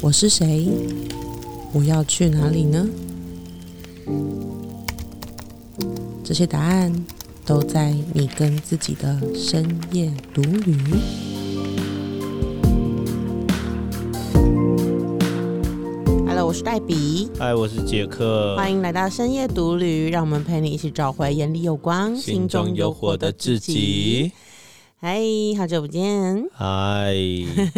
我是谁？我要去哪里呢？这些答案都在你跟自己的深夜独旅。Hello，我是黛比，嗨，我是杰克，欢迎来到深夜独旅，让我们陪你一起找回眼里有光、心中有火的自己。嗨，好久不见。嗨，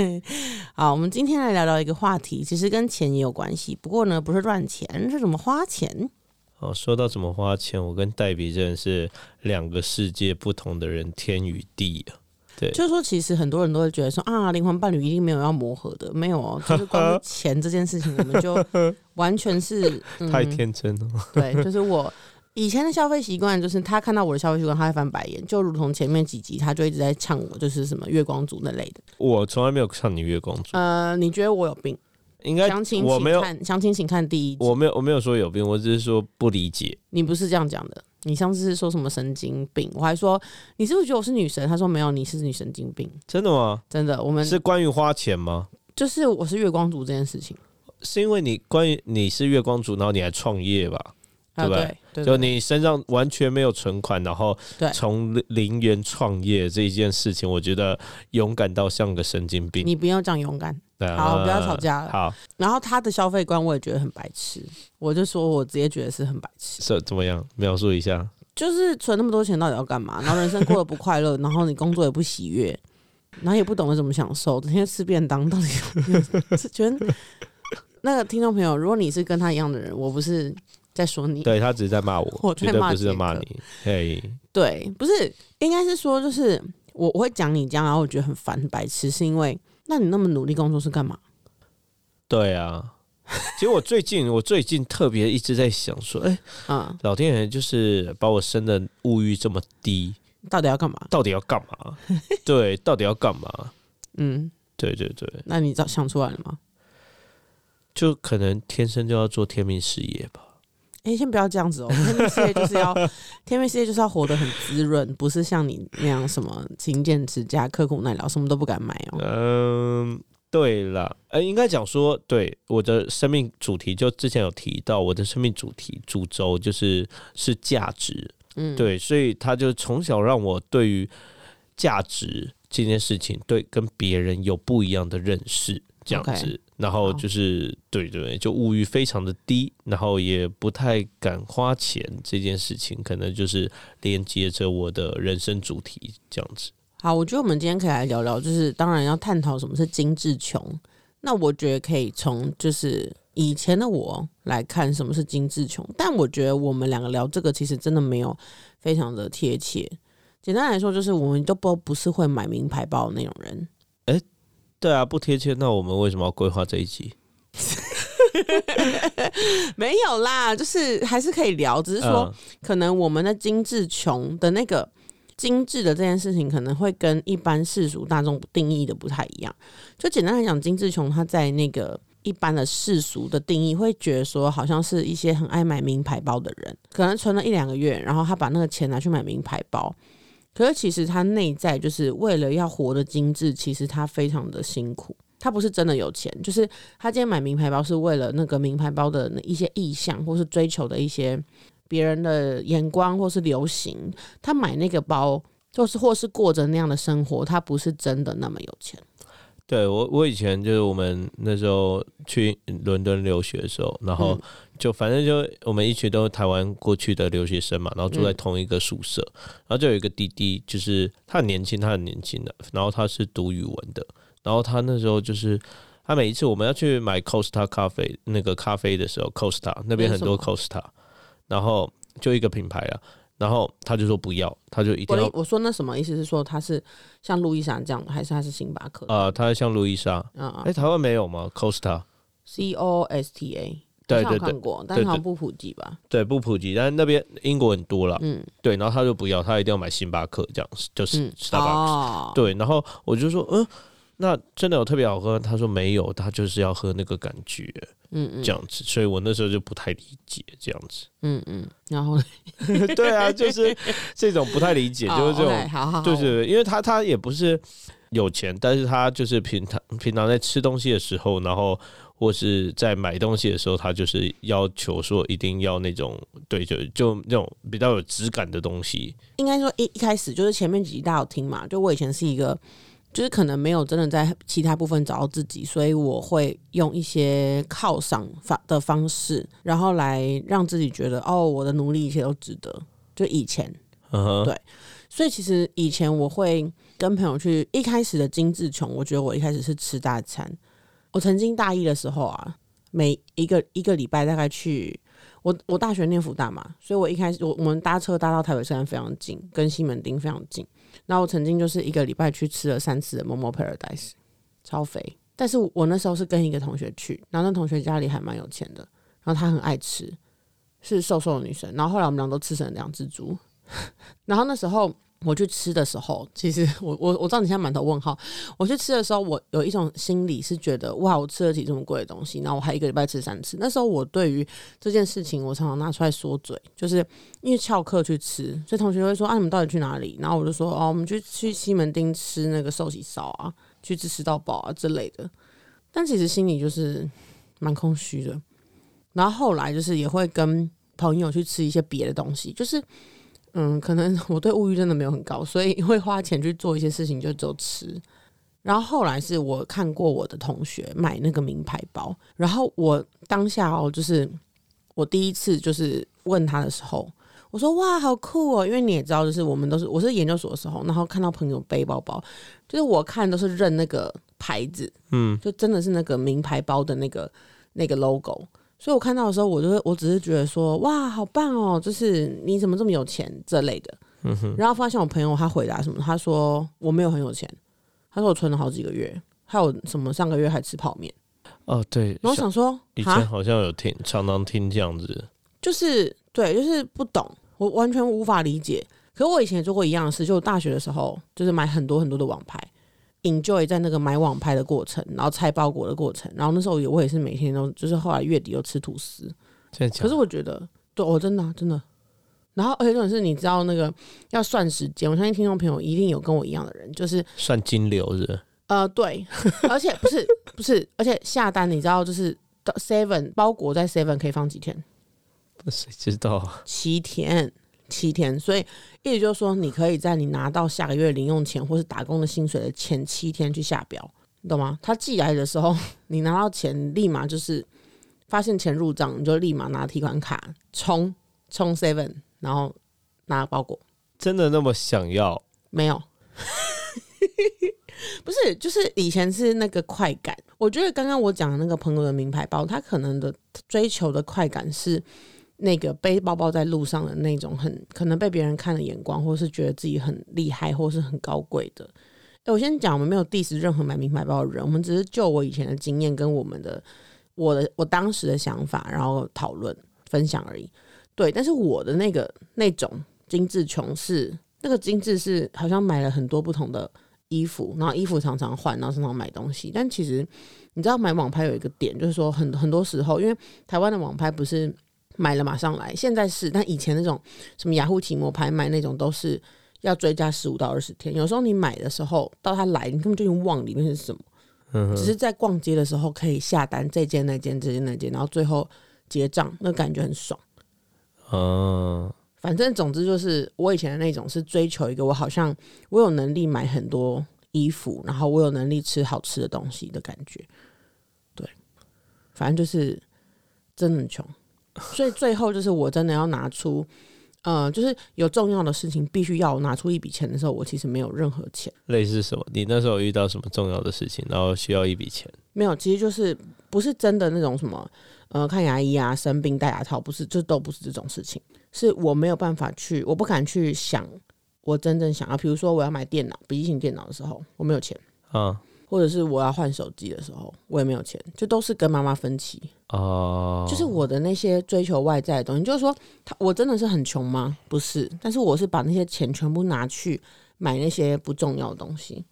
好，我们今天来聊聊一个话题，其实跟钱也有关系，不过呢，不是赚钱，是怎么花钱。哦，说到怎么花钱，我跟黛比真的是两个世界不同的人，天与地啊。对，就是说，其实很多人都会觉得说啊，灵魂伴侣一定没有要磨合的，没有哦，就是关于钱这件事情，我们就完全是、嗯 太天真了。对，就是我以前的消费习惯，就是他看到我的消费习惯，他会翻白眼，就如同前面几集他就一直在呛我，就是什么月光族那类的。我从来没有呛你月光族，呃，你觉得我有病？应该详情我没有，请看，详情请看第一集。我没有，我没有说有病，我只是说不理解。你不是这样讲的，你上次是说什么神经病？我还说你是不是觉得我是女神？他说没有，你是女神经病。真的吗？真的，我们是关于花钱吗？就是我是月光族这件事情。是因为你关于你是月光族，然后你还创业吧？啊，对不对对，就你身上完全没有存款，然后对从零零元创业这一件事情，我觉得勇敢到像个神经病。你不要这样勇敢。好不要吵架了好，然后他的消费观我也觉得很白痴，我就说我直接觉得是很白痴，是怎么样？描述一下。就是存那么多钱到底要干嘛？然后人生过得不快乐，然后你工作也不喜悦，然后也不懂得怎么享受，整天吃便当，到底有是 觉得那个听众朋友，如果你是跟他一样的人，我不是在说你，对他只是在骂我，我在绝对不是在骂你。嘿，对，不是，应该是说，就是我我会讲你这样，然后我觉得很烦很白痴，是因为那你那么努力工作是干嘛？对啊。其实我最近，我最近特别一直在想说，哎、啊、老天爷就是把我生的物欲这么低，到底要干嘛？到底要干嘛？对，到底要干嘛？嗯，对对对，那你早想出来了吗？就可能天生就要做天命事业吧。哎、先不要这样子哦，天命事业就是要天命事业就是要活得很滋润，不是像你那样什么勤俭持家、刻苦耐劳，什么都不敢买哦。嗯，对了，呃，应该讲说，对我的生命主题，就之前有提到，我的生命主题主轴就是是价值，嗯，对，所以他就从小让我对于价值这件事情，对跟别人有不一样的认识，这样子。然后就是对对，就物欲非常的低，然后也不太敢花钱这件事情，可能就是连接着我的人生主题这样子。好，我觉得我们今天可以来聊聊，就是当然要探讨什么是精致穷。那我觉得可以从就是以前的我来看什么是精致穷，但我觉得我们两个聊这个其实真的没有非常的贴切。简单来说，就是我们都不不是会买名牌包的那种人。对啊，不贴切，那我们为什么要规划这一集？没有啦，就是还是可以聊，只是说、嗯可能我们的精致穷的那个精致的这件事情，可能会跟一般世俗大众定义的不太一样。就简单来讲，精致穷它在那个一般的世俗的定义，会觉得说好像是一些很爱买名牌包的人，可能存了一两个月，然后他把那个钱拿去买名牌包。可是其实他内在就是为了要活得精致，其实他非常的辛苦。他不是真的有钱，就是他今天买名牌包是为了那个名牌包的一些意向，或是追求的一些别人的眼光，或是流行。他买那个包，就是或是过着那样的生活，他不是真的那么有钱。对我，我以前就是我们那时候去伦敦留学的时候，然后嗯。就反正就我们一群都是台湾过去的留学生嘛，然后住在同一个宿舍，然后就有一个弟弟，就是他很年轻，他很年轻的，然后他是读语文的，然后他那时候就是他每一次我们要去买 Costa 咖啡那个咖啡的时候，Costa 那边很多 Costa，然后就一个品牌啊，然后他就说不要，他就一定要我说那什么意思是说他是像路易莎这样的，还是他是星巴克？啊、他像路易莎，啊、哎、台湾没有吗？Costa。c O S T A，对对对看过，但是好像不普及吧？对，不普及，但是那边英国很多啦。嗯对，然后他就不要，他一定要买星巴克这样，就是嗯，Starbucks。哦，对，然后我就说，嗯，那真的有特别好喝？他说没有，他就是要喝那个感觉嗯嗯这样子，所以我那时候就不太理解这样子。嗯嗯，然后 对啊，就是这种不太理解，就是这哦种就是因为他他也不是有钱，但是他就是平常平常在吃东西的时候，然后或是在买东西的时候，他就是要求说一定要那种对，就就那种比较有质感的东西。应该说一一开始就是前面几集大家有听嘛，就我以前是一个，就是可能没有真的在其他部分找到自己，所以我会用一些犒赏法的方式，然后来让自己觉得哦，我的努力一切都值得。就以前，对所以其实以前我会跟朋友去，一开始的精致穷，我觉得我一开始是吃大餐。我曾经大一的时候啊，每一个一个礼拜大概去我我大学念福大嘛，所以我一开始我我们搭车搭到台北站非常近，跟西门町非常近。然后我曾经就是一个礼拜去吃了三次的 Momo Paradise，超肥。但是我那时候是跟一个同学去，然后那同学家里还蛮有钱的，然后他很爱吃，是瘦瘦的女生。然后后来我们俩都吃成两只猪。然后那时候我去吃的时候，其实 我我我知道你现在满头问号。我去吃的时候，我有一种心理是觉得哇，我吃得起这么贵的东西，然后我还一个礼拜吃三次。那时候我对于这件事情，我常常拿出来说嘴，就是因为翘课去吃，所以同学会说啊，你们到底去哪里？然后我就说哦，我们去去西门町吃那个寿喜烧啊，去吃吃到饱啊之类的。但其实心里就是蛮空虚的。然后后来就是也会跟朋友去吃一些别的东西，就是。嗯，可能我对物欲真的没有很高，所以会花钱去做一些事情，就只有吃。然后后来是我看过我的同学买那个名牌包，然后我当下哦，就是我第一次就是问他的时候，我说哇，好酷哦！因为你也知道，就是我们都是我是研究所的时候，然后看到朋友背包包，就是我看都是认那个牌子，嗯，就真的是那个名牌包的那个那个 logo。所以我看到的时候，我就是我只是觉得说，哇，好棒哦！就是你怎么这么有钱这类的。嗯哼，然后发现我朋友他回答什么，他说我没有很有钱，他说我存了好几个月，还有什么上个月还吃泡面。哦对，然后我想说，以前，好像有听，常常听这样子。就是对，就是不懂，我完全无法理解。可我以前也做过一样的事，就我大学的时候，就是买很多很多的网拍，enjoy 在那个买网拍的过程，然后拆包裹的过程。然后那时候也我也是每天都，就是后来月底又吃吐司。可是我觉得，对我真的啊、真的。然后，而且重点是，你知道那个要算时间，我相信听众朋友一定有跟我一样的人，就是算金流是不是呃，对，而且不是不是，而且下单你知道，就是到 Seven 包裹在 Seven 可以放几天？谁知道啊？七天，七天。所以意思就是说，你可以在你拿到下个月零用钱或是打工的薪水的前七天去下标，你懂吗？他寄来的时候，你拿到钱立马就是发现钱入账，你就立马拿提款卡充充 Seven，然后拿包裹。真的那么想要？没有，不是，就是以前是那个快感。我觉得刚刚我讲的那个朋友的名牌包，他可能的追求的快感是那个背包包在路上的那种很可能被别人看的眼光，或是觉得自己很厉害，或是很高贵的。哎，我先讲，我们没有 diss 任何买名牌包的人，我们只是就我以前的经验跟我们的我的我当时的想法，然后讨论分享而已。对，但是我的那个那种精致穷是那个精致是好像买了很多不同的衣服，然后衣服常常换，然后常常买东西。但其实你知道买网拍有一个点，就是说很很多时候，因为台湾的网拍不是买了马上来，现在是，但以前那种什么雅虎奇摩拍卖那种都是要追加十五到二十天。有时候你买的时候到它来，你根本就已经忘里面是什么，嗯，只是在逛街的时候可以下单这件那件这件那件，然后最后结账，那感觉很爽。嗯，反正总之就是我以前的那种是追求一个我好像我有能力买很多衣服，然后我有能力吃好吃的东西的感觉。对，反正就是真的很穷，所以最后就是我真的要拿出，呃，就是有重要的事情必须要拿出一笔钱的时候，我其实没有任何钱，类似什么？你那时候遇到什么重要的事情，然后需要一笔钱？没有，其实就是不是真的那种什么，呃，看牙医啊、生病戴牙套，不是，这都不是这种事情，是我没有办法去，我不敢去想我真正想要，比如说我要买电脑、笔记型电脑的时候，我没有钱，啊或者是我要换手机的时候，我也没有钱，就都是跟妈妈分期。哦，就是我的那些追求外在的东西，就是说，他我真的是很穷吗？不是，但是我是把那些钱全部拿去买那些不重要的东西。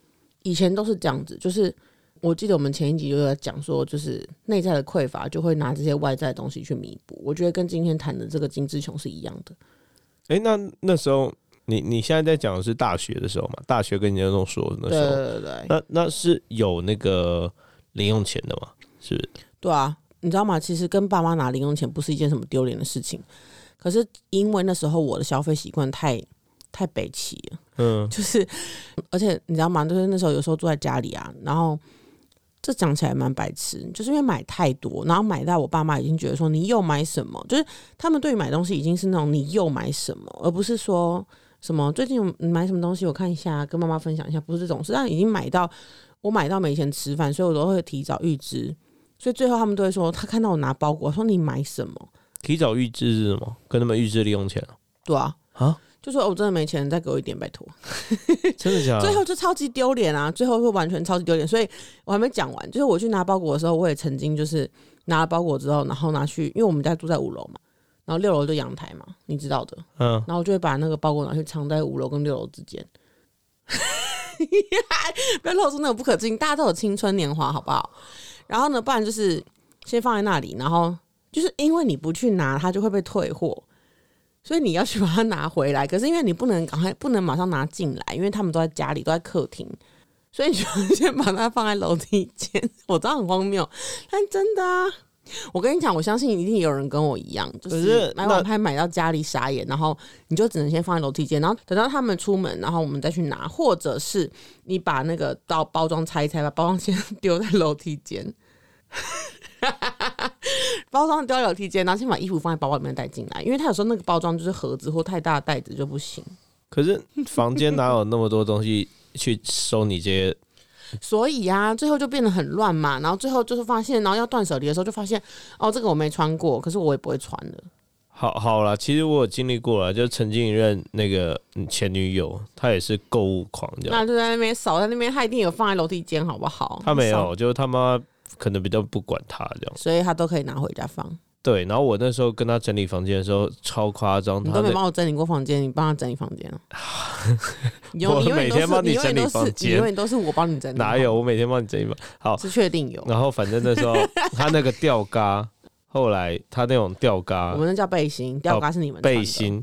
以前都是这样子，就是我记得我们前一集就在讲说，就是内在的匮乏就会拿这些外在的东西去弥补。我觉得跟今天谈的这个金志雄是一样的。哎、那那时候你你现在在讲的是大学的时候嘛？大学跟你那种说的那对时候，对对对，那那是有那个零用钱的嘛？是不是？对啊，你知道吗？其实跟爸妈拿零用钱不是一件什么丢脸的事情，可是因为那时候我的消费习惯太太北齐了，嗯，就是而且你知道吗？就是那时候有时候住在家里啊，然后这讲起来蛮白痴，就是因为买太多，然后买到我爸妈已经觉得说你又买什么，就是他们对于买东西已经是那种你又买什么，而不是说什么最近有买什么东西我看一下，跟妈妈分享一下，不是这种，是让已经买到我买到没钱吃饭，所以我都会提早预支。所以最后他们都会说，他看到我拿包裹，说你买什么？提早预支是什么？跟他们预支零用钱啊？对啊，啊，就说、哦我真的没钱，再给我一点，拜托。真的假的？最后就超级丢脸啊！最后会完全超级丢脸，所以我还没讲完。就是我去拿包裹的时候，我也曾经就是拿了包裹之后，然后拿去，因为我们家住在五楼嘛，然后六楼就阳台嘛，你知道的。嗯，然后我就会把那个包裹拿去藏在五楼跟六楼之间，不要露出那种不可置信。大家都有青春年华，好不好？然后呢，不然就是先放在那里，然后就是因为你不去拿，它就会被退货，所以你要去把它拿回来。可是因为你不能赶快，不能马上拿进来，因为他们都在家里，都在客厅，所以你就先把它放在楼梯间。我知道很荒谬，但真的啊。我跟你讲，我相信一定有人跟我一样，就是是买那网拍买到家里傻眼，然后你就只能先放在楼梯间，然后等到他们出门，然后我们再去拿，或者是你把那个到包装拆一拆，把包装先 丢在楼梯间，包装丢在楼梯间，然后先把衣服放在包包里面带进来，因为他有时候那个包装就是盒子或太大的袋子就不行，可是房间哪有那么多东西去收你这些？所以啊，最后就变得很乱嘛，然后最后就是发现，然后要断舍离的时候就发现，哦，这个我没穿过，可是我也不会穿的。好好啦，其实我有经历过了，就曾经一任那个嗯前女友，她也是购物狂这样。那就在那边扫，在那边她一定有放在楼梯间，好不好？她没有，就是他妈可能比较不管她这样。所以她都可以拿回家放。对，然后我那时候跟他整理房间的时候超夸张，你都没帮我整理过房间，你帮他整理房间 了？你永我每天帮你整理房间你永远都是我帮你整理，哪有？我每天帮你整理房。好，是确定有。然后反正那时候 他那个吊嘎，后来他那种吊嘎我们那叫背心，吊嘎是你们背。心，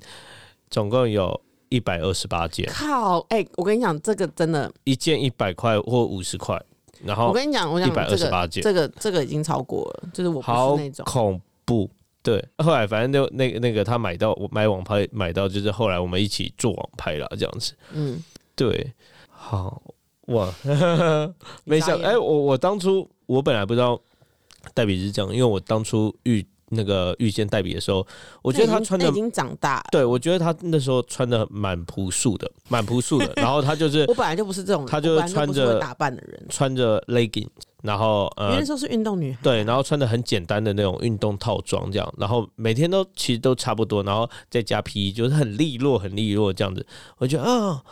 总共有一百二十八件，靠！哎、我跟你讲，这个真的，一件一百块或五十块，然后我跟你讲，我讲这128个件这个这个已经超过了，就是我不好是那种。恐怖。对，后来反正就那个那个他买到我买网拍买到，就是后来我们一起做网拍了这样子。嗯，对，好哇，没想哎、我我当初我本来不知道黛比是这样，因为我当初遇那个遇见黛比的时候，我觉得那她穿的已经长大了。对，我觉得他那时候穿的蛮朴素的，蛮朴素的。然后他就是我本来就不是这种人，他就是穿着打扮的人，穿着 legging，然后呃那时候是运动女孩。对，然后穿的很简单的那种运动套装这样，然后每天都其实都差不多，然后再加皮衣，就是很利落很利落这样子。我觉得啊，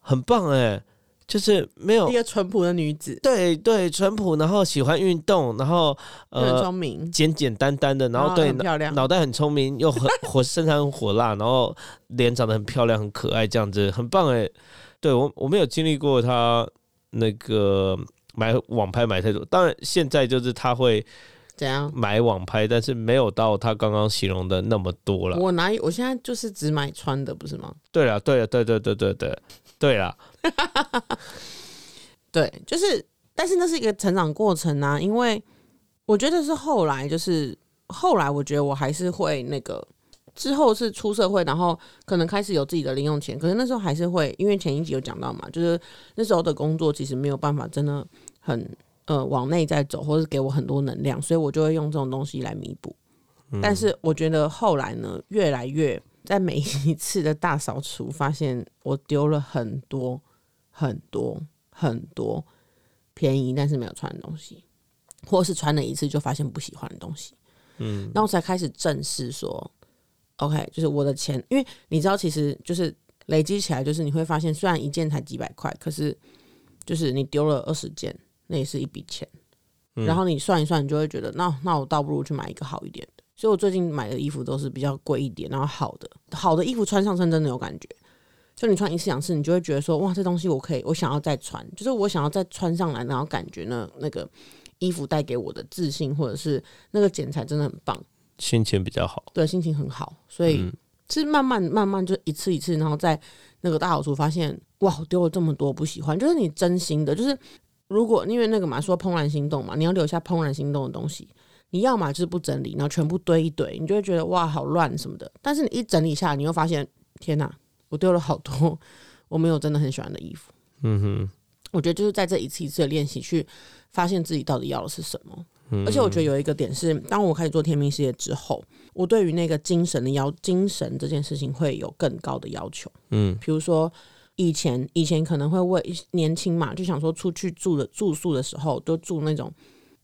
很棒哎，就是没有一个淳朴的女子，对对淳朴，然后喜欢运动，然后呃聪明，简简单单的，然后对很漂亮。脑袋很聪明，又很 火，身材很火辣，然后脸长得很漂亮，很可爱，这样子很棒哎。对我我没有经历过她那个买网拍买太多，当然现在就是他会怎样？买网拍，但是没有到他刚刚形容的那么多了。我哪有？我现在就是只买穿的，不是吗？对了，对了，对对对对对对了，对，就是，但是那是一个成长过程啊，因为我觉得是后来，就是后来，我觉得我还是会那个。之后是出社会，然后可能开始有自己的零用钱，可是那时候还是会，因为前一集有讲到嘛，就是那时候的工作其实没有办法真的很呃往内在走，或是给我很多能量，所以我就会用这种东西来弥补。但是我觉得后来呢，越来越在每一次的大扫除，发现我丢了很多很多很多便宜但是没有穿的东西，或是穿了一次就发现不喜欢的东西。嗯，然后才开始正视说，OK，就是我的钱，因为你知道，其实就是累积起来，就是你会发现，虽然一件才几百块，可是就是你丢了二十件，那也是一笔钱。然后你算一算，你就会觉得，那那我倒不如去买一个好一点的。所以我最近买的衣服都是比较贵一点，然后好的好的衣服穿上身真的有感觉。就你穿一次两次，你就会觉得说，哇，这东西我可以，我想要再穿，就是我想要再穿上来，然后感觉呢那个衣服带给我的自信，或者是那个剪裁真的很棒，心情比较好。对，心情很好，所以嗯是慢慢慢慢就一次一次，然后在那个大扫除，发现哇，我丢了这么多不喜欢，就是你真心的，就是如果因为那个嘛，说怦然心动嘛，你要留下怦然心动的东西，你要嘛就是不整理，然后全部堆一堆，你就会觉得哇，好乱什么的。但是你一整理下来，你又发现，天哪，我丢了好多我没有真的很喜欢的衣服。嗯哼，我觉得就是在这一次一次的练习，去发现自己到底要的是什么。而且我觉得有一个点是，当我开始做天命事业之后，我对于那个精神的要精神这件事情会有更高的要求。嗯，比如说以前以前可能会为年轻嘛，就想说出去住的住宿的时候都住那种，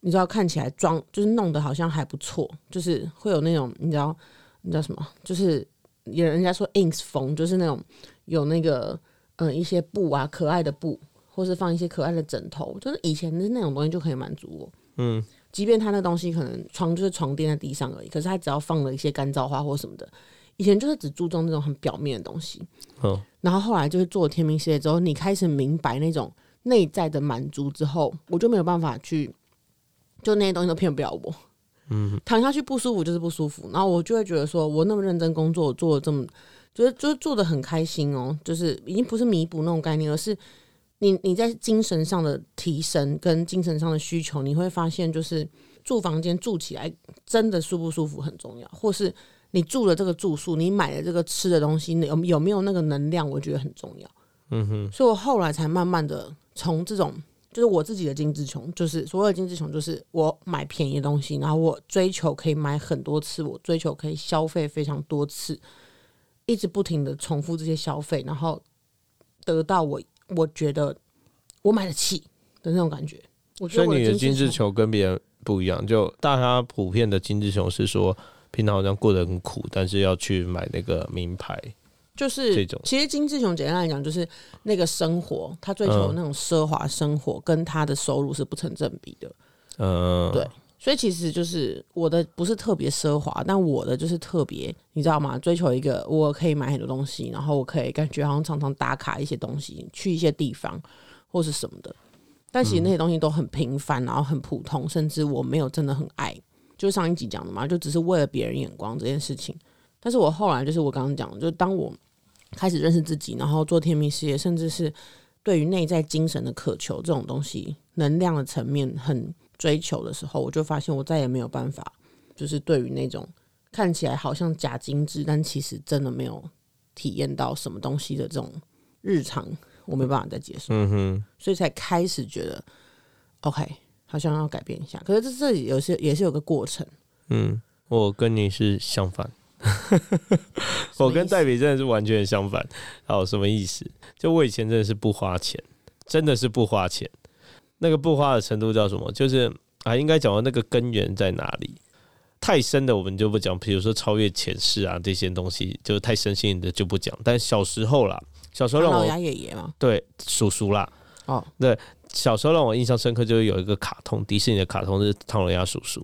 你知道看起来装就是弄得好像还不错，就是会有那种你知道你知道什么，就是有人家说 ins 风，就是那种有那个嗯一些布啊可爱的布，或是放一些可爱的枕头，就是以前的那种东西就可以满足我。嗯，即便他那东西可能床就是床垫在地上而已，可是他只要放了一些干燥花或什么的，以前就是只注重那种很表面的东西。嗯，然后后来就是做天命系列之后，你开始明白那种内在的满足之后，我就没有办法去，就那些东西都骗不了我。嗯，躺下去不舒服就是不舒服，然后我就会觉得说，我那么认真工作，我做的这么，就是就是做的很开心哦，就是已经不是弥补那种概念，而是你你在精神上的提升跟精神上的需求，你会发现就是住房间住起来真的舒不舒服很重要，或是你住了这个住宿，你买了这个吃的东西，有有没有那个能量，我觉得很重要。嗯哼，所以我后来才慢慢的从这种，就是我自己的精致穷，就是所谓的精致穷，就是我买便宜的东西，然后我追求可以买很多次，我追求可以消费非常多次，一直不停的重复这些消费，然后得到我我觉得我买得起的那种感觉。我觉所以得你的精致致穷穷跟别人不一样，就大家普遍的精致球是说，平常好像过得很苦，但是要去买那个名牌。就是这种其实金志雄简单来讲，就是那个生活，他追求嗯那种奢华生活，跟他的收入是不成正比的。嗯，对所以其实就是我的不是特别奢华，但我的就是特别，你知道吗？追求一个我可以买很多东西，然后我可以感觉好像常常打卡一些东西，去一些地方或是什么的。但其实那些东西都很平凡，然后很普通，甚至我没有真的很爱。就上一集讲的嘛，就只是为了别人眼光这件事情。但是我后来就是我刚刚讲的，就当我开始认识自己，然后做天命事业，甚至是对于内在精神的渴求这种东西，能量的层面很追求的时候，我就发现我再也没有办法，就是对于那种看起来好像假精致，但其实真的没有体验到什么东西的这种日常，我没办法再接受，嗯哼，所以才开始觉得 OK，好像要改变一下。可是这这里有些也是有个过程，嗯，我跟你是相反。我跟戴比真的是完全相反。好，什么意思？就我以前真的是不花钱，真的是不花钱。那个不花的程度叫什么？就是啊，应该讲到那个根源在哪里？太深的我们就不讲，比如说超越前世啊这些东西，就是太深性的就不讲。但小时候啦，小时候让我老爷爷嘛，对叔叔啦，哦，对小时候让我印象深刻，就是有一个卡通，迪士尼的卡通是唐老鸭叔叔。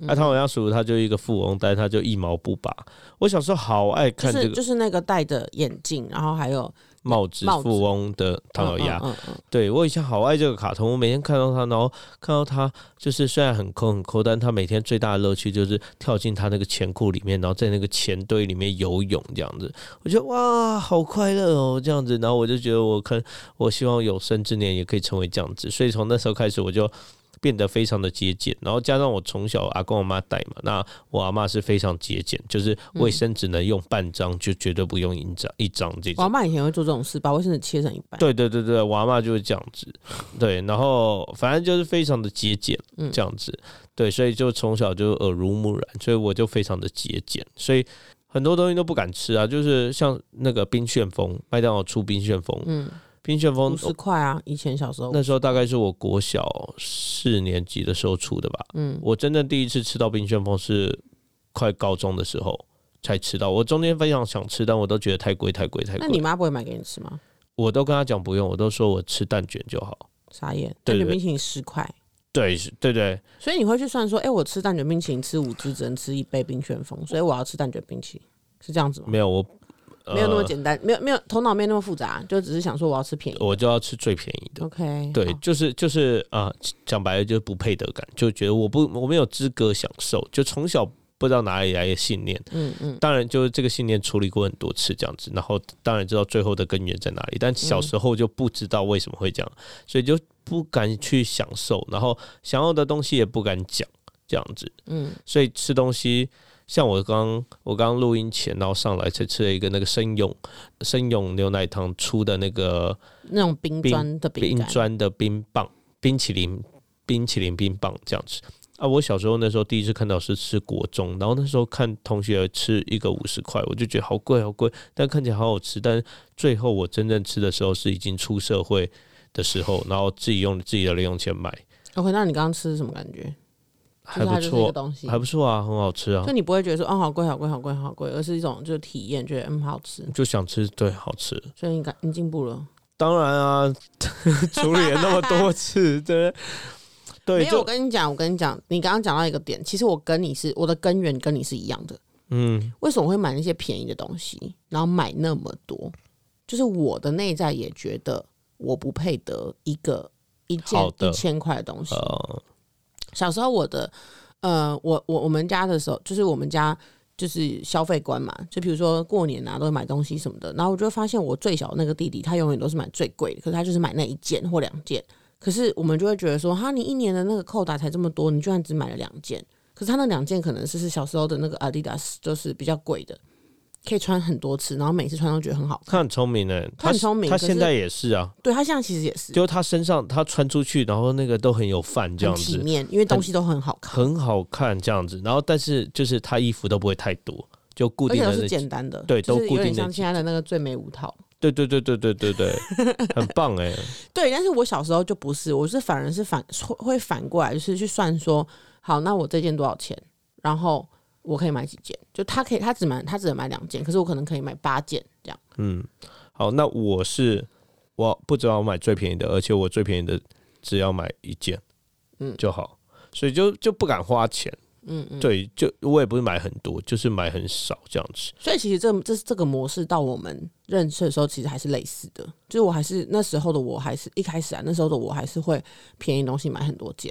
嗯那、唐老鸭叔叔他就一个富翁，但是他就一毛不拔。我小时候好爱看这个是就是那个戴着眼镜，然后还有帽子富翁的唐老鸭。嗯嗯嗯对我以前好爱这个卡通，我每天看到他，然后看到他就是虽然很抠很抠，但他每天最大的乐趣就是跳进他那个钱库里面，然后在那个钱堆里面游泳这样子。我觉得哇，好快乐哦，这样子。然后我就觉得我看，我希望有生之年也可以成为这样子。所以从那时候开始，我就。变得非常的节俭，然后加上我从小阿公阿妈带嘛，那我阿妈是非常节俭，就是卫生纸能用半张，就绝对不用一张一张这种我。阿妈以前会做这种事，把卫生纸切成一半。对对对对，我阿妈就是这样子，对，然后反正就是非常的节俭，嗯这样子，对，所以就从小就耳濡目染，所以我就非常的节俭，所以很多东西都不敢吃啊，就是像那个冰旋风，麦当劳出冰旋风，嗯，冰旋风五十块啊，以前小时候那时候大概是我国小四年级的时候出的吧，嗯我真正第一次吃到冰旋风是快高中的时候才吃到，我中间非常想吃，但我都觉得太贵太贵太贵那你，妈不会买给你吃吗？我都跟他讲不用，我都说我吃蛋卷就好。傻眼，对对蛋卷冰淇淋十块，对，是对对，所以你会去算说，哎、我吃蛋卷冰淇淋吃五只只能吃一杯冰旋风，所以我要吃蛋卷冰淇淋，是这样子吗？没有我没有那么呃简单，没有没有头脑没有那么复杂，就只是想说我要吃便宜的。我就要吃最便宜的。OK，对，就是就是啊，讲白了就是不配得感，就觉得我不我没有资格享受，就从小不知道哪里来的信念。嗯嗯，当然，就是这个信念处理过很多次这样子，然后当然知道最后的根源在哪里，但小时候就不知道为什么会这样，所以就不敢去享受，然后想要的东西也不敢讲，这样子。嗯，所以吃东西，像我刚我刚录音前，然后上来才吃了一个那个生勇生勇牛奶糖出的那个那种冰砖的饼干，冰砖的冰棒，冰淇淋冰淇淋冰棒这样子。啊，我小时候那时候第一次看到是吃国中，然后那时候看同学吃一个五十块，我就觉得好贵好贵，但看起来好好吃。但最后我真正吃的时候是已经出社会的时候，然后自己用自己的零用钱买，OK，那你刚刚吃是什么感觉？还不错，东西，还不错啊，很好吃啊就，你不会觉得说哦好贵好贵好贵好贵，而是一种就是体验，觉得嗯好吃，就想吃，对，好吃。所以你感你进步了。当然啊，处理了那么多次，对对，没有，我跟你讲，我跟你讲，你刚刚讲到一个点，其实我跟你是我的根源跟你是一样的。嗯为什么会买那些便宜的东西，然后买那么多？就是我的内在也觉得我不配得一个一件一千块的东西。呃，小时候我的呃，我我我们家的时候，就是我们家就是消费观嘛，就比如说过年啊，都会买东西什么的。然后我就发现我最小的那个弟弟，他永远都是买最贵的，可是他就是买那一件或两件。可是我们就会觉得说，哈，你一年的那个扣打才这么多，你居然只买了两件。可是他那两件可能是是小时候的那个 Adidas，就是比较贵的，可以穿很多次，然后每次穿都觉得很好看。他很聪明呢，他很聪明他现在也是啊，对他现在其实也是就他身上他穿出去，然后那个都很有范这样子，体面，因为东西都很好看，很好看这样子。然后但是就是他衣服都不会太多，就固而且都是定的是简单的，对都固定的像现在的那个最美五套。对对对对对对对，很棒哎。对，但是我小时候就不是，我是反而是反会会反过来，就是去算说，好，那我这件多少钱，然后我可以买几件，就他可以，他只买他只能买两件，可是我可能可以买八件这样。嗯，好，那我是我不知道买最便宜的，而且我最便宜的只要买一件，嗯就好，所以就就不敢花钱。嗯嗯，对，就我也不是买很多，就是买很少这样子。所以其实这这这个模式到我们认识的时候，其实还是类似的，就是我还是那时候的我还是一开始啊，那时候的我还是会便宜东西买很多件，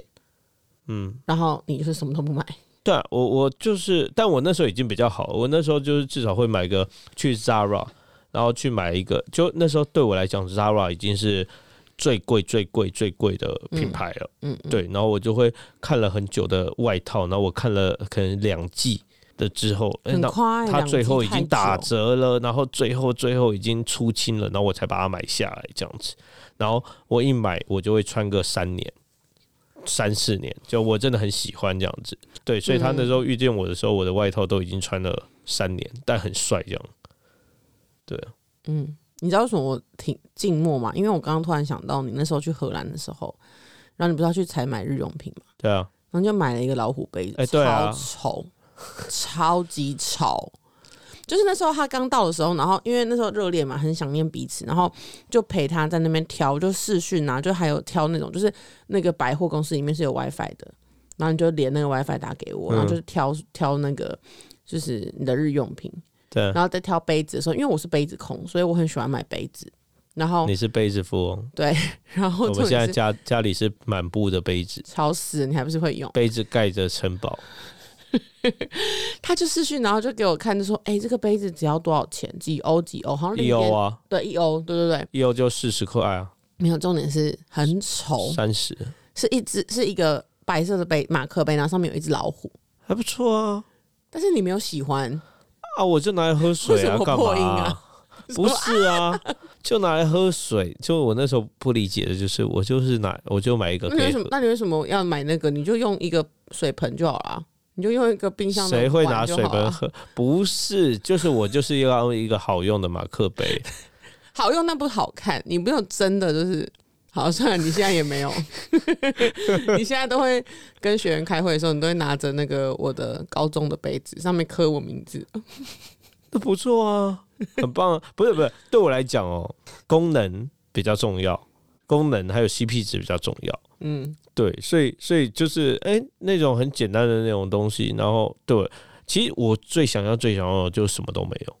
嗯，然后你就是什么都不买，对啊，我我就是，但我那时候已经比较好，我那时候就是至少会买个去 Zara，然后去买一个，就那时候对我来讲，Zara 已经是最贵、最贵、最贵的品牌了。嗯，嗯对，然后我就会看了很久的外套，然后我看了可能两季的之后，哎那很快，它两季最后已经打，折了，然后最后最后已经出清了，然后我才把它买下来这样子。然后我一买，我就会穿个三年、三四年，就我真的很喜欢这样子。对，所以他那时候遇见我的时候，我的外套都已经穿了三年，但很帅这样。对啊，嗯，你知道为什么我挺静默吗？因为我刚刚突然想到，你那时候去荷兰的时候，然后你不是要去采买日用品吗，对啊，然后就买了一个老虎杯子，哎对啊超丑，超级丑。就是那时候他刚到的时候，然后因为那时候热恋嘛，很想念彼此，然后就陪他在那边挑，就试训啊，就还有挑那种，就是那个百货公司里面是有 WiFi 的，然后你就连那个 WiFi 打给我，然后嗯就是挑挑那个就是你的日用品，对。啊，然后在挑杯子的时候，因为我是杯子控，所以我很喜欢买杯子，然后你是杯子富翁，对，然后我们现在家家里是满布的杯子，超死，你还不是会用？杯子盖着城堡。他就视讯，然后就给我看，就说：“哎、这个杯子只要多少钱？几欧？几欧？好像一欧啊，对一欧，对对对，一欧就四十块啊，没有重点是很丑，三十是一只是一个白色的杯马克杯，然后上面有一只老虎，还不错啊。但是你没有喜欢，啊，我就拿来喝水啊，干嘛、不是啊，就拿来喝水。就我那时候不理解的就是，我就是拿，我就买一个？那你为什么那你为什么要买那个？你就用一个水盆就好了，你就用一个冰箱谁会拿水？杯喝？不是，就是我就是要用一个好用的马克杯。好用，那不好看。你不用真的就是。好，算了，你现在也没有，你现在都会跟学员开会的时候，你都会拿着那个我的高中的杯子，上面刻我名字。那不错啊，很棒、啊。不是不是，对我来讲哦，功能比较重要，功能还有 CP 值比较重要。嗯，对，所以所以就是哎、那种很简单的那种东西，然后对我，其实我最想要最想要的就是什么都没有，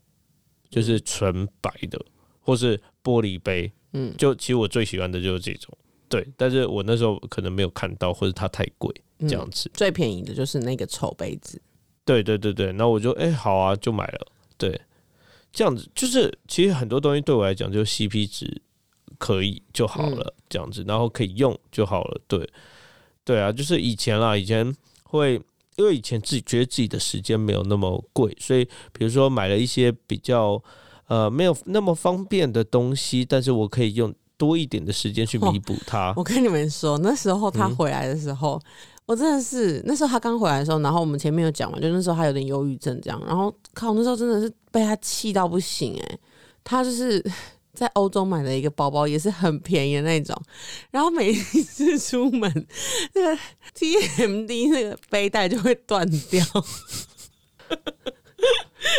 就是纯白的，或是玻璃杯。嗯就其实我最喜欢的就是这种。对，但是我那时候可能没有看到，或者它太贵嗯这样子。最便宜的就是那个丑杯子，对对对对，那我就哎、好啊，就买了。对，这样子就是其实很多东西对我来讲就是 CP 值可以就好了，这样子，然后可以用就好了。对，对啊，就是以前啦，以前会因为以前自己觉得自己的时间没有那么贵，所以比如说买了一些比较呃没有那么方便的东西，但是我可以用多一点的时间去弥补它。我跟你们说，那时候他嗯回来的时候，我真的是那时候他刚回来的时候，然后我们前面有讲嘛，就那时候他有点忧郁症这样，然后靠，那时候真的是被他气到不行哎、他就是在欧洲买了一个包包，也是很便宜的那种，然后每一次出门，那个 TMD 那个背带就会断掉。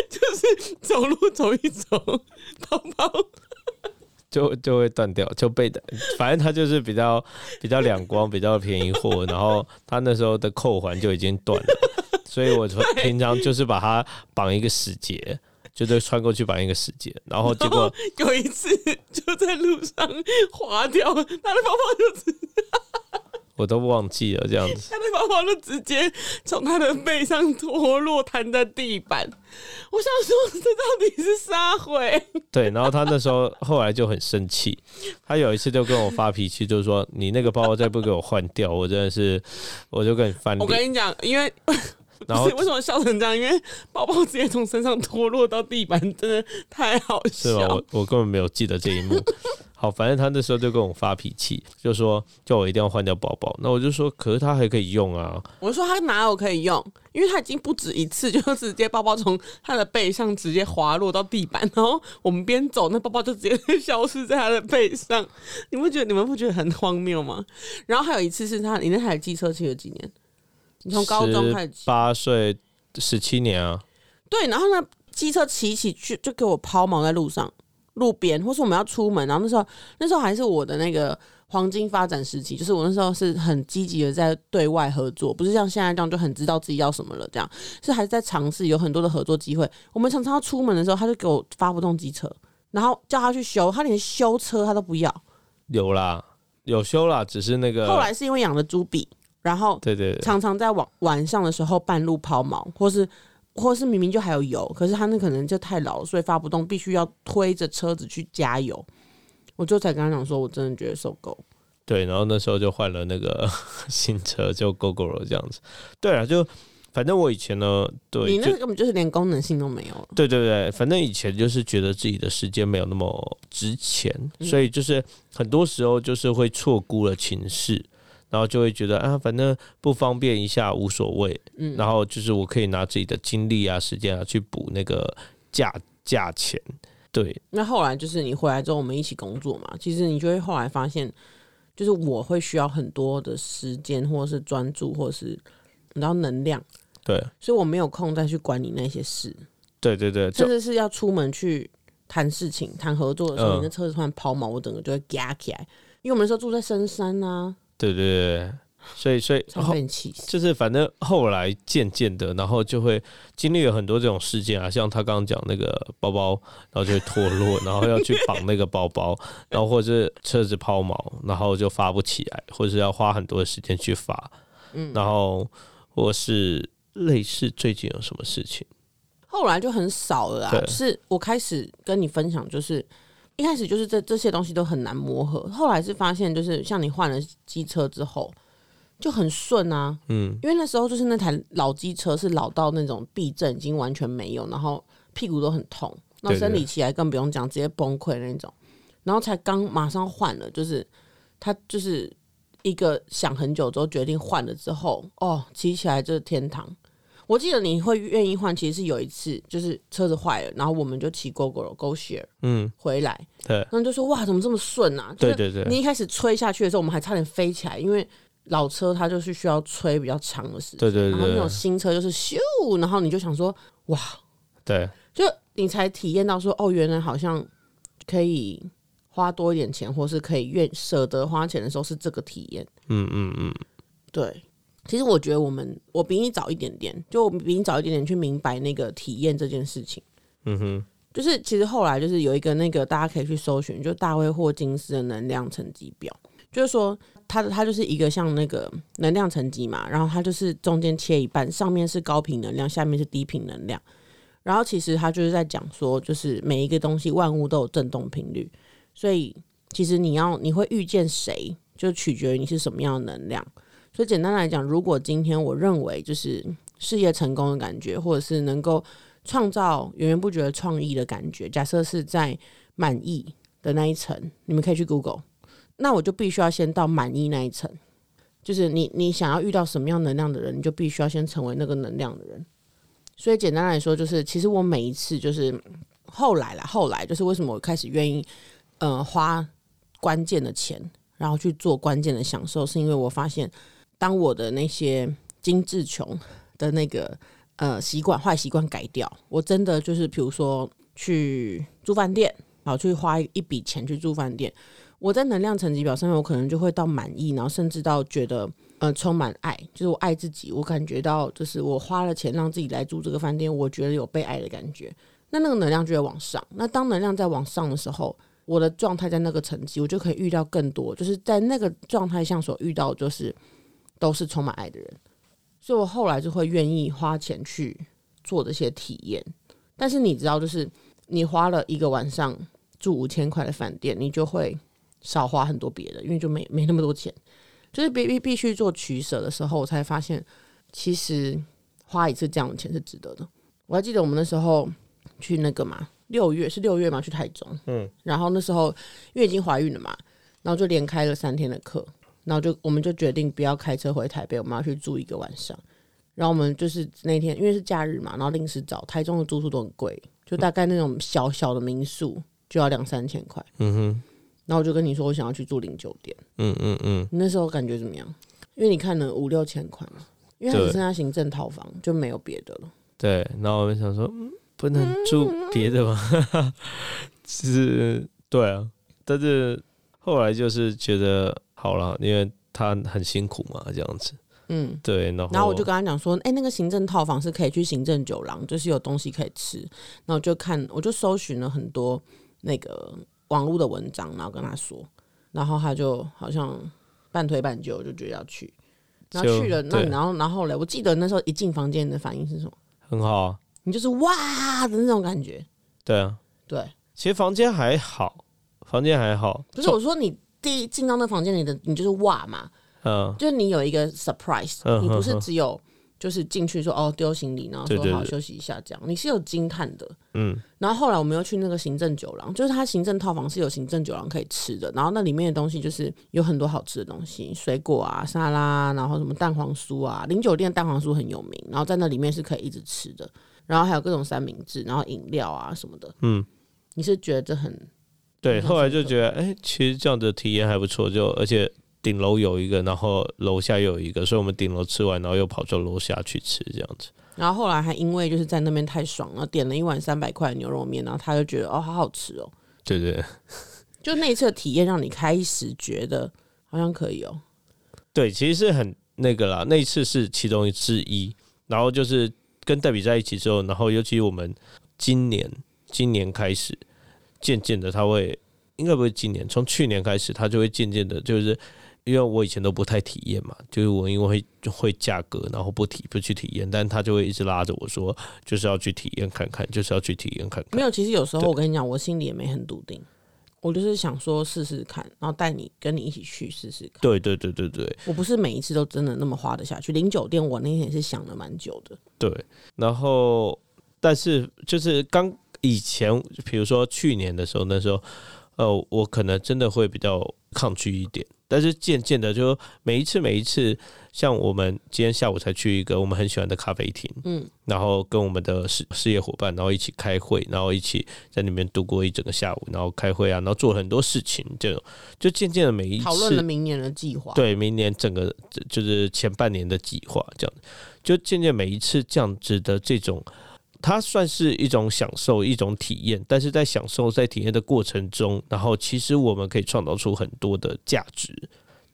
就是走路走一走，包包。就就会断掉，就被的，反正它就是比较比较两光，比较便宜货，然后它那时候的扣环就已经断了，所以我 平常就是把它绑一个死结，就是穿过去绑一个时间，然后结果 有一次就在路上滑掉，他的包包就直 我都忘记了这样子。他的包包就直接从他的背上脱落，弹在地板。我想说，这到底是啥回？对，然后他那时候后来就很生气，他有一次就跟我发脾气，就是说你那个包包再不给我换掉，我真的是我就跟你翻脸我。跟你讲，因为 然后不是为什么笑成这样？因为包包直接从身上脱落到地板，真的太好？笑我。我根本没有记得这一幕。好，反正他那时候就跟我发脾气，就说叫我一定要换掉包包。那我就说，可是他还可以用啊。我说他哪有可以用？因为他已经不止一次，就直接包包从他的背上直接滑落到地板，然后我们边走，那包包就直接 消失在他的背上。你不觉得你们不觉得很荒谬吗？然后还有一次是他，你那台机车骑了几年？你从高中开始骑，八岁，十七年啊。对，然后呢，机车骑一骑去就给我抛锚在路上，路边，或是我们要出门，然后那时候那时候还是我的那个黄金发展时期，就是我那时候是很积极的在对外合作，不是像现在这样就很知道自己要什么了，这样是还是在尝试有很多的合作机会。我们常常要出门的时候，他就给我发不动机车，然后叫他去修，他连修车他都不要。有啦，有修啦，只是那个后来是因为养了猪比，然后对对对，常常在晚晚上的时候半路抛锚，或是或是明明就还有油，可是他那可能就太老了，所以发不动，必须要推着车子去加油。我就才跟他讲说，我真的觉得受够。对，然后那时候就换了那个 新车，就 GoGo 了这样子。对啊，就反正我以前呢，对，你那个根本就是连功能性都没有了。对对对，反正以前就是觉得自己的时间没有那么值钱，嗯所以就是很多时候就是会错估了情势，然后就会觉得啊，反正不方便一下无所谓，嗯，然后就是我可以拿自己的精力啊、时间啊去补那个价价钱。对，那后来就是你回来之后，我们一起工作嘛，其实你就会后来发现，就是我会需要很多的时间，或者是专注，或者是你知道能量，对，所以我没有空再去管你那些事。对对对，就甚至是要出门去谈事情、谈合作的时候，嗯你的车子突然抛锚，我整个就会夹起来。因为我们那时候住在深山啊，对对对对，所以所以。就是反正后来渐渐的，然后就会经历了很多这种事件啊，像他刚刚讲那个包包，然后就会脱落，然后要去绑那个包包，然后或者是车子抛锚，然后就发不起来，或者是要花很多的时间去发，嗯然后或是类似最近有什么事情，后来就很少了啦。就是我开始跟你分享，就是一开始就是这这些东西都很难磨合，后来是发现就是像你换了机车之后就很顺啊，嗯，因为那时候就是那台老机车是老到那种避震已经完全没有，然后屁股都很痛，那生理期来更不用讲，直接崩溃那种。然后才刚马上换了，就是他就是一个想很久之后决定换了之后，哦，骑起来就是天堂。我记得你会愿意换，其实是有一次就是车子坏了，然后我们就骑 GoGo Go Share 嗯，回来，对然后就说哇，怎么这么顺啊？就是对对对你一开始吹下去的时候，我们还差点飞起来，因为老车它就是需要吹比较长的时间。对对然后那种新车就是咻，然后你就想说哇，对就你才体验到说哦，原来好像可以花多一点钱，或是可以愿舍得花钱的时候是这个体验。嗯嗯嗯，对，其实我觉得我们我比你早一点点，就我比你早一点点去明白那个体验这件事情。嗯哼，就是其实后来就是有一个那个大家可以去搜寻，就大卫霍金斯的能量层级表，就是说它的它就是一个像那个能量层级嘛，然后它就是中间切一半，上面是高频能量，下面是低频能量。然后其实他就是在讲说，就是每一个东西万物都有振动频率，所以其实你要你会遇见谁，就取决于你是什么样的能量。所以简单来讲，如果今天我认为就是事业成功的感觉，或者是能够创造源源不绝的创意的感觉，假设是在满意的那一层，你们可以去 Google，那我就必须要先到满意那一层，就是你你想要遇到什么样能量的人，你就必须要先成为那个能量的人。所以简单来说，就是其实我每一次就是后来啦，后来就是为什么我开始愿意呃花关键的钱，然后去做关键的享受，是因为我发现当我的那些精致穷的那个呃习惯坏习惯改掉，我真的就是比如说去住饭店，然后去花一笔钱去住饭店，我在能量层级表上面，我可能就会到满意，然后甚至到觉得。呃，充满爱，就是我爱自己，我感觉到就是我花了钱让自己来住这个饭店，我觉得有被爱的感觉。那那个能量就会往上。那当能量在往上的时候，我的状态在那个层级，我就可以遇到更多，就是在那个状态下所遇到，就是都是充满爱的人。所以我后来就会愿意花钱去做这些体验。但是你知道，就是你花了一个晚上住五千块的饭店，你就会少花很多别的，因为就没没那么多钱。就是必必必须做取舍的时候，我才发现其实花一次这样的钱是值得的。我还记得我们那时候去那个嘛，六月是六月嘛，去台中，嗯，然后那时候因为已经怀孕了嘛，然后就连开了三天的课，然后就我们就决定不要开车回台北，我们要去住一个晚上。然后我们就是那天因为是假日嘛，然后临时找台中的住宿都很贵，就大概那种小小的民宿就要两三千块，嗯哼。然后我就跟你说，我想要去住零酒店。嗯嗯嗯。那时候感觉怎么样？因为你看了五六千块嘛，因为只剩下行政套房，就没有别的了。对。然后我们想说，不能住别的吗？是，对啊。但是后来就是觉得好了，因为他很辛苦嘛，这样子。嗯。对。然后，然后我就跟他讲说，哎，那个行政套房是可以去行政酒廊，就是有东西可以吃。然后就看，我就搜寻了很多那个。网络的文章，然后跟他说，然后他就好像半推半就，就觉得要去，然后去了，那然后然后嘞，我记得那时候一进房间的反应是什么？很好啊，你就是哇的那种感觉。对啊，对，其实房间还好，房间还好。不是我说你第一进到那房间里的，你就是哇嘛，嗯，就是你有一个 surprise，你不是只有。就是进去说哦丢行李，然后说好休息一下，这样你是有惊叹的，嗯。然后后来我们又去那个行政酒廊，就是它行政套房是有行政酒廊可以吃的，然后那里面的东西就是有很多好吃的东西，水果啊、沙拉，然后什么蛋黄酥啊，零酒店蛋黄酥很有名，然后在那里面是可以一直吃的，然后还有各种三明治，然后饮料啊什么的，嗯。你是觉得这很对？后来就觉得哎，其实这样的体验还不错，就而且。顶楼有一个，然后楼下又有一个，所以我们顶楼吃完，然后又跑到楼下去吃这样子。然后后来还因为就是在那边太爽了，点了一碗三百块牛肉面，然后他就觉得哦，好好吃哦。对对，就那一次的体验让你开始觉得好像可以哦。对，其实是很那个啦，那一次是其中之一。然后就是跟黛比在一起之后，然后尤其我们今年今年开始，渐渐的他会应该不是今年，从去年开始他就会渐渐的，就是。因为我以前都不太体验嘛，就是我因为会会价格，然后不体不去体验，但他就会一直拉着我说，就是要去体验看看，就是要去体验看看。没有，其实有时候我跟你讲，我心里也没很笃定，我就是想说试试看，然后带你跟你一起去试试看。对对对对对，我不是每一次都真的那么花得下去。零酒店我那天也是想了蛮久的。对，然后但是就是刚以前，比如说去年的时候，那时候呃，我可能真的会比较抗拒一点。但是渐渐的，就每一次每一次，像我们今天下午才去一个我们很喜欢的咖啡厅，嗯，然后跟我们的事事业伙伴，然后一起开会，然后一起在里面度过一整个下午，然后开会啊，然后做很多事情，这种就渐渐的每一次讨论了明年的计划，对，明年整个就是前半年的计划，这样就渐渐每一次这样子的这种。它算是一种享受，一种体验，但是在享受、在体验的过程中，然后其实我们可以创造出很多的价值。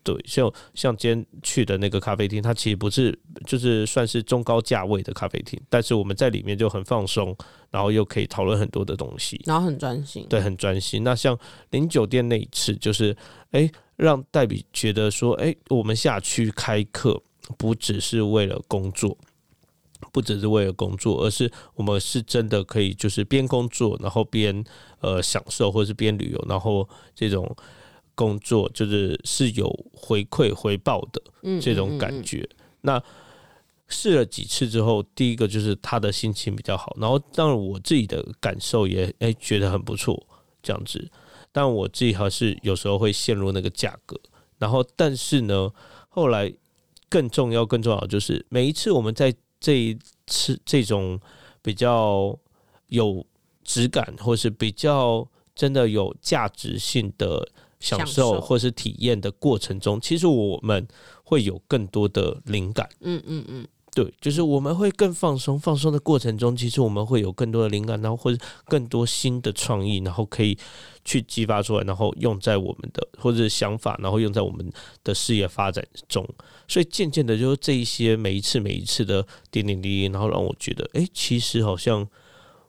对，像像今天去的那个咖啡厅，它其实不是就是算是中高价位的咖啡厅，但是我们在里面就很放松，然后又可以讨论很多的东西，然后很专心，对，很专心。那像零酒店那一次，就是哎。让黛比觉得说，哎、我们下去开课不只是为了工作，不只是为了工作，而是我们是真的可以就是边工作，然后边呃享受，或是边旅游，然后这种工作就是是有回馈回报的嗯这种感觉。那试了几次之后，第一个就是他的心情比较好，然后当然我自己的感受也哎、觉得很不错，这样子。但我自己还是有时候会陷入那个价格，然后但是呢，后来更重要、更重要的就是每一次我们在这一次这种比较有质感，或是比较真的有价值性的享受或是体验的过程中，其实我们会有更多的灵感。嗯嗯嗯，对，就是我们会更放松，放松的过程中，其实我们会有更多的灵感，然后或者更多新的创意，然后可以去激发出来，然后用在我们的或者是想法，然后用在我们的事业发展中。所以渐渐的，就是这一些每一次每一次的点点滴滴，然后让我觉得，哎、其实好像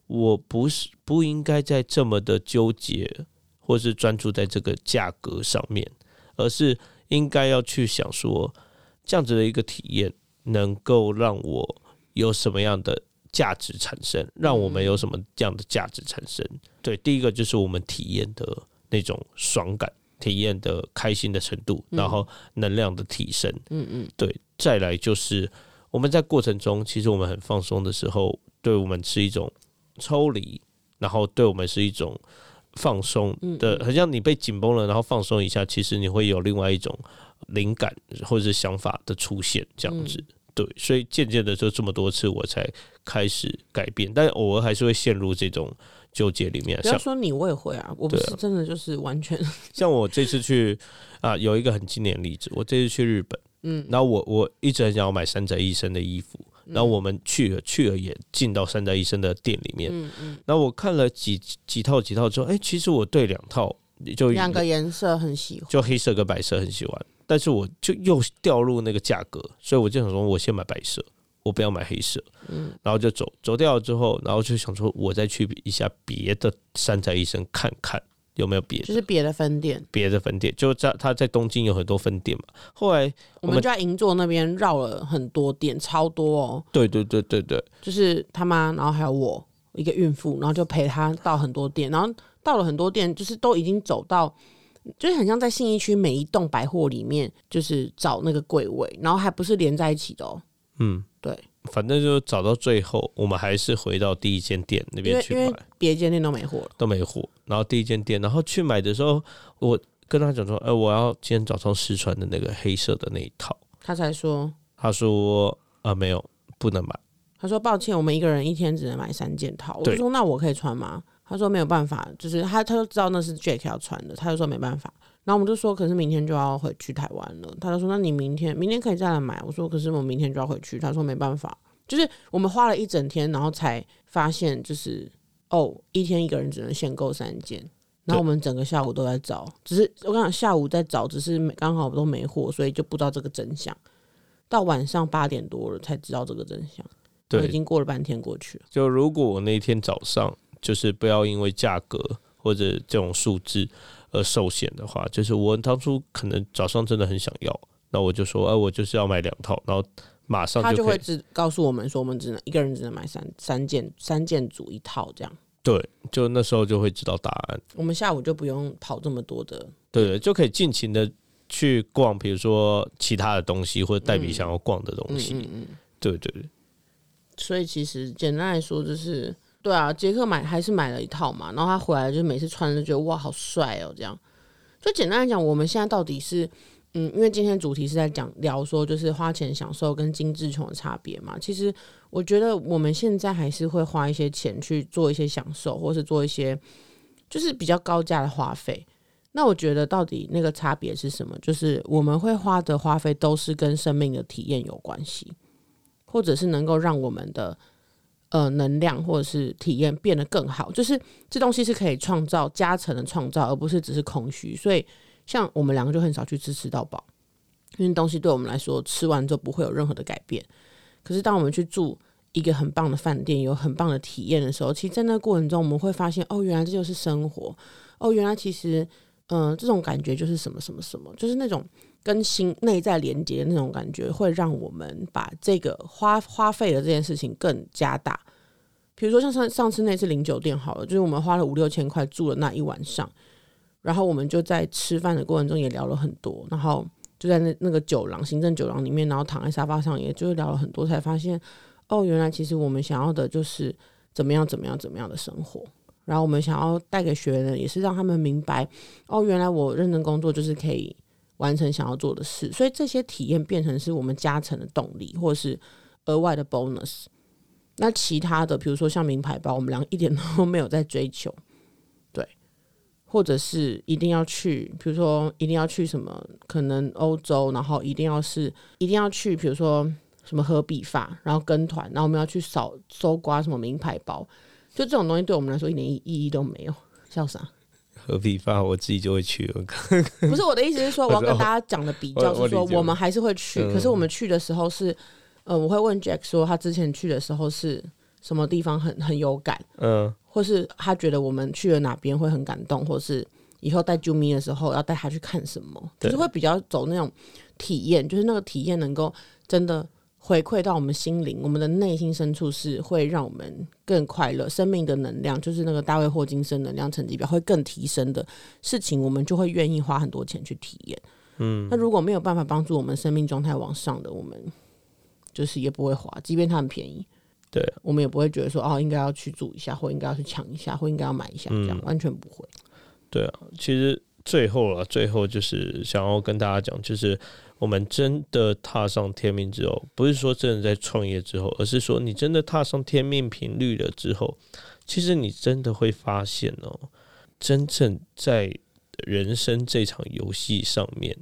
我不是不应该再这么的纠结，或是专注在这个价格上面，而是应该要去想说，这样子的一个体验。能够让我有什么样的价值产生，让我们有什么这样的价值产生？对，第一个就是我们体验的那种爽感，体验的开心的程度，然后能量的提升。嗯嗯，对，再来就是我们在过程中，其实我们很放松的时候，对我们是一种抽离，然后对我们是一种放松的，很像你被紧绷了，然后放松一下，其实你会有另外一种灵感或者是想法的出现，这样子。对，所以渐渐的就这么多次，我才开始改变，但偶尔还是会陷入这种纠结里面。像不要说你，我也会啊，我不是真的就是完全，像我这次去啊，有一个很经典的例子，我这次去日本，嗯，然后我我一直很想要买山宅医生的衣服，然后我们去了去了也进到山宅医生的店里面，嗯嗯，然后我看了几几套几套之后，哎、其实我对两套就两个颜色很喜欢，就黑色跟白色很喜欢，但是我就又掉入那个价格，所以我就想说，我先买白色，我不要买黑色，嗯，然后就走走掉了之后，然后就想说，我再去一下别的山宅医生看看有没有别的就是别的分店，别的分店，就在他在东京有很多分店嘛。后来我们我们就在银座那边绕了很多店，超多哦，对对对对对，就是他妈，然后还有我一个孕妇，然后就陪她到很多店，然后到了很多店，就是都已经走到，就是很像在信义区每一栋百货里面，就是找那个柜位，然后还不是连在一起的哦。嗯，对，反正就找到最后，我们还是回到第一间店那因为因为边去买，别间店都没货了。都没货。然后第一间店，然后去买的时候，我跟他讲说，哎、我要今天早上试穿的那个黑色的那一套。他才说，他说啊，没有，不能买。他说抱歉，我们一个人一天只能买三件套。我就对说那我可以穿吗？他说没有办法，就是他他就知道那是 Jack 要穿的，他就说没办法。然后我们就说，可是明天就要回去台湾了。他就说，那你明天明天可以再来买。我说，可是我明天就要回去。他说没办法，就是我们花了一整天，然后才发现，就是哦，一天一个人只能限购三件。然后我们整个下午都在找，只是我跟你讲，下午在找，只是刚好都没货，所以就不知道这个真相。到晚上八点多了才知道这个真相，对已，经过了半天过去了。就如果我那天早上就是不要因为价格或者这种数字而受限的话，就是我当初可能早上真的很想要，那我就说，哎、我就是要买两套，然后马上他就会。只告诉我们说，我们只能一个人只能买三三件，三件组一套这样。对，就那时候就会知道答案。我们下午就不用跑这么多的，对对，就可以尽情的去逛，比如说其他的东西或者代比想要逛的东嗯西。嗯嗯。对对对，所以其实简单来说就是，对啊，杰克买还是买了一套嘛，然后他回来就每次穿就觉得哇好帅哦这样。所以简单来讲，我们现在到底是，嗯，因为今天主题是在讲聊说就是花钱享受跟精致穷的差别嘛。其实我觉得我们现在还是会花一些钱去做一些享受，或是做一些就是比较高价的花费。那我觉得到底那个差别是什么？就是我们会花的花费都是跟生命的体验有关系，或者是能够让我们的呃能量或者是体验变得更好。就是这东西是可以创造加成的创造，而不是只是空虚。所以像我们两个就很少去吃吃到饱，因为东西对我们来说吃完之后不会有任何的改变。可是当我们去住一个很棒的饭店，有很棒的体验的时候，其实，在那过程中，我们会发现，哦，原来这就是生活。哦，原来其实，嗯、这种感觉就是什么什么什么，就是那种跟心内在连接的那种感觉，会让我们把这个花花费的这件事情更加大。比如说像上上次那次零酒店好了，就是我们花了五六千块住了那一晚上，然后我们就在吃饭的过程中也聊了很多，然后就在那那个酒廊行政酒廊里面，然后躺在沙发上，也就是聊了很多，才发现哦，原来其实我们想要的就是怎么样怎么样怎么样的生活。然后我们想要带给学员的，也是让他们明白，哦，原来我认真工作就是可以完成想要做的事，所以这些体验变成是我们加成的动力，或是额外的 bonus。那其他的，比如说像名牌包，我们俩一点都没有在追求，对，或者是一定要去，比如说一定要去什么，可能欧洲，然后一定要是一定要去，比如说什么喝比发，然后跟团，然后我们要去扫搜刮什么名牌包，就这种东西对我们来说一点意义都没有，笑啥？合理发我自己就会去。不是我的意思是说，我要跟大家讲的比较是说我们还是会去，嗯。可是我们去的时候是，呃，我会问 Jack 说他之前去的时候是什么地方很很有感，嗯，或是他觉得我们去了哪边会很感动，或是以后带 Jumi 的时候要带他去看什么，就是会比较走那种体验，就是那个体验能够真的回馈到我们心灵，我们的内心深处是会让我们更快乐，生命的能量就是那个大卫霍金森能量成绩表会更提升的事情，我们就会愿意花很多钱去体验。嗯，那如果没有办法帮助我们生命状态往上的，我们就是也不会花，即便它很便宜。对，我们也不会觉得说哦，应该要去住一下，或应该要去抢一下，或应该要买一下，这样、嗯完全不会。对啊，其实最后啊，最后就是想要跟大家讲，就是我们真的踏上天命之后，不是说真的在创业之后，而是说你真的踏上天命频率了之后，其实你真的会发现哦，真正在人生这场游戏上面，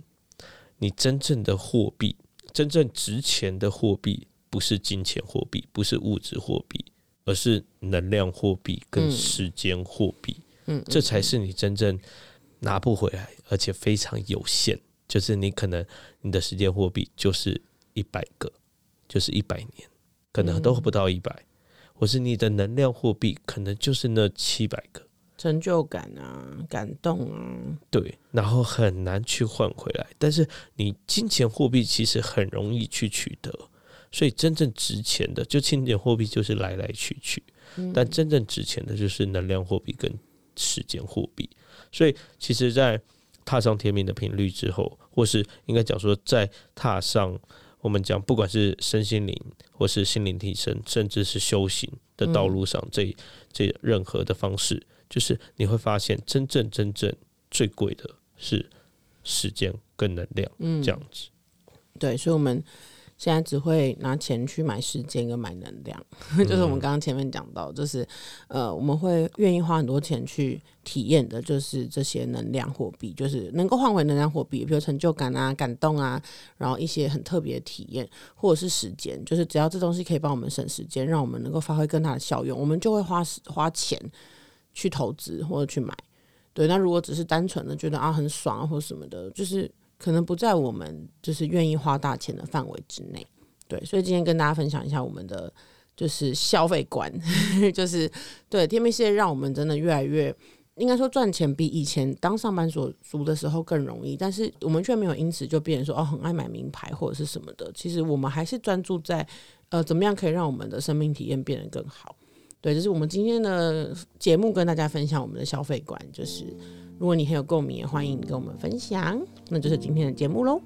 你真正的货币，真正值钱的货币，不是金钱货币，不是物质货币，而是能量货币跟嗯时间货币。嗯，这才是你真正拿不回来，而且非常有限。就是你可能你的时间货币就是一百个，就是一百年，可能都不到一百、或是你的能量货币可能就是那七百个，成就感啊，感动啊，对，然后很难去换回来。但是你金钱货币其实很容易去取得，所以真正值钱的就金钱货币就是来来去去，但真正值钱的就是能量货币跟时间货币。所以其实，在踏上天命的频率之后，或是应该讲说，在踏上我们讲不管是身心灵，或是心灵提升，甚至是修行的道路上，这这任何的方式，就是你会发现，真正真正最贵的是时间跟能量，嗯，这样子。对，所以我们现在只会拿钱去买时间跟买能量，就是我们刚刚前面讲到，就是呃，我们会愿意花很多钱去体验的，就是这些能量货币，就是能够换回能量货币，比如成就感啊、感动啊，然后一些很特别的体验，或者是时间，就是只要这东西可以帮我们省时间，让我们能够发挥更大的效用，我们就会花时花钱去投资或者去买。对，那如果只是单纯的觉得啊很爽啊或什么的，就是可能不在我们就是愿意花大钱的范围之内。对，所以今天跟大家分享一下我们的就是消费观，就是对天命事业让我们真的越来越。应该说赚钱比以前当上班族族的时候更容易，但是我们却没有因此就变成说哦很爱买名牌或者是什么的。其实我们还是专注在呃怎么样可以让我们的生命体验变得更好。对，这是我们今天的节目跟大家分享我们的消费观，就是如果你很有共鸣，也欢迎你跟我们分享。那就是今天的节目喽。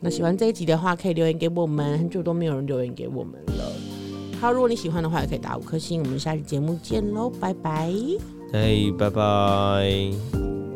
那喜欢这一集的话，可以留言给我们，很久都没有人留言给我们了。好，如果你喜欢的话，也可以打五颗星。我们下期节目见喽，拜拜。哎，拜拜。